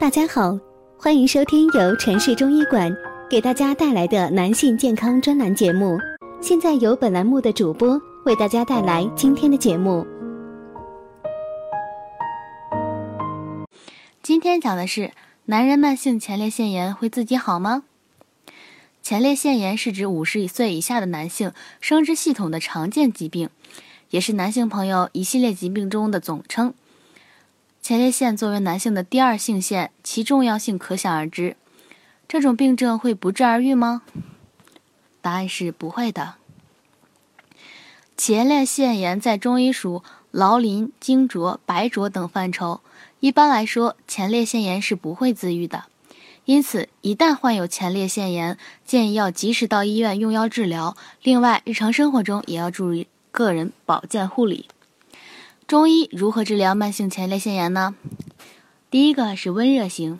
大家好，欢迎收听由城市中医馆给大家带来的男性健康专栏节目。现在由本栏目的主播为大家带来今天的节目。今天讲的是男人慢性前列腺炎会自己好吗？前列腺炎是指五十岁以下的男性生殖系统的常见疾病，也是男性朋友一系列疾病中的总称。前列腺作为男性的第二性腺，其重要性可想而知。这种病症会不治而愈吗？答案是不会的。前列腺炎在中医属劳淋、惊浊、白浊等范畴。一般来说，前列腺炎是不会自愈的。因此，一旦患有前列腺炎，建议要及时到医院用药治疗。另外，日常生活中也要注意个人保健护理。中医如何治疗慢性前列腺炎呢？第一个是温热型，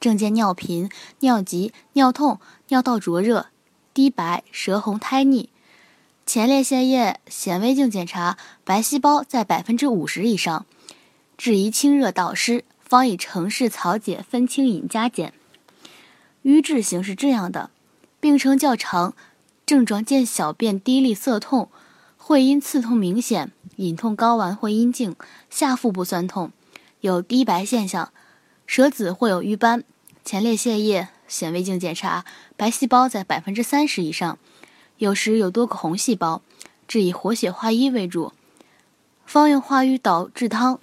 症见尿频、尿急、尿痛、尿道灼热、滴白、舌红苔腻，前列腺液显微镜检查白细胞在百分之五十以上，质疑清热导湿。方以城市草解分清饮加减。瘀滞型是这样的，病程较长，症状见小便滴沥涩痛，会阴刺痛明显，隐痛睾丸或阴茎，下腹部酸痛，有滴白现象，舌子或有瘀斑，前列腺液显微镜检查白细胞在百分之三十以上，有时有多个红细胞，治以活血化瘀为主，方用化瘀导滞汤。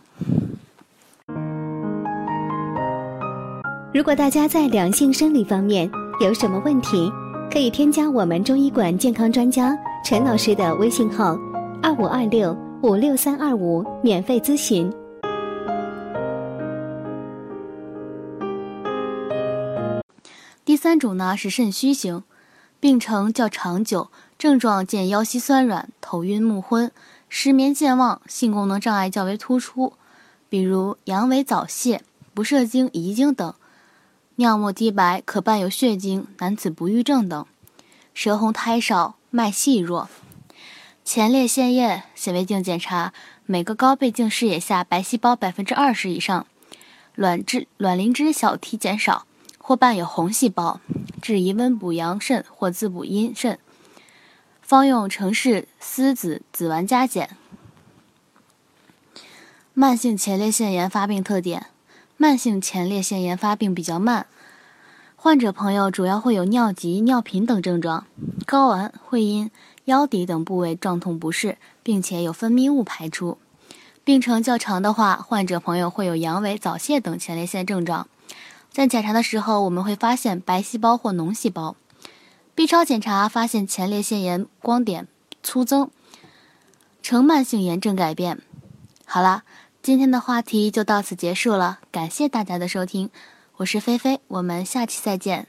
如果大家在两性生理方面有什么问题，可以添加我们中医馆健康专家陈老师的微信号：二五二六五六三二五，免费咨询。第三种呢是肾虚型，病程较长久，症状见腰膝酸软、头晕目昏、失眠健忘，性功能障碍较为突出，比如阳痿早泄、不射精、遗精等。尿沫滴白，可伴有血精、男子不育症等；舌红苔少，脉细弱。前列腺液显微镜检查，每个高倍镜视野下白细胞百分之二十以上，卵质卵磷脂小体减少，或伴有红细胞，质疑温补阳肾或滋补阴肾。方用程氏丝子紫丸加减。慢性前列腺炎发病特点。慢性前列腺炎发病比较慢，患者朋友主要会有尿急、尿频等症状，睾丸、会阴、腰底等部位胀痛不适，并且有分泌物排出。病程较长的话，患者朋友会有阳痿、早泄等前列腺症状。在检查的时候，我们会发现白细胞或脓细胞。B 超检查发现前列腺炎光点粗增，呈慢性炎症改变。好了。今天的话题就到此结束了，感谢大家的收听，我是菲菲，我们下期再见。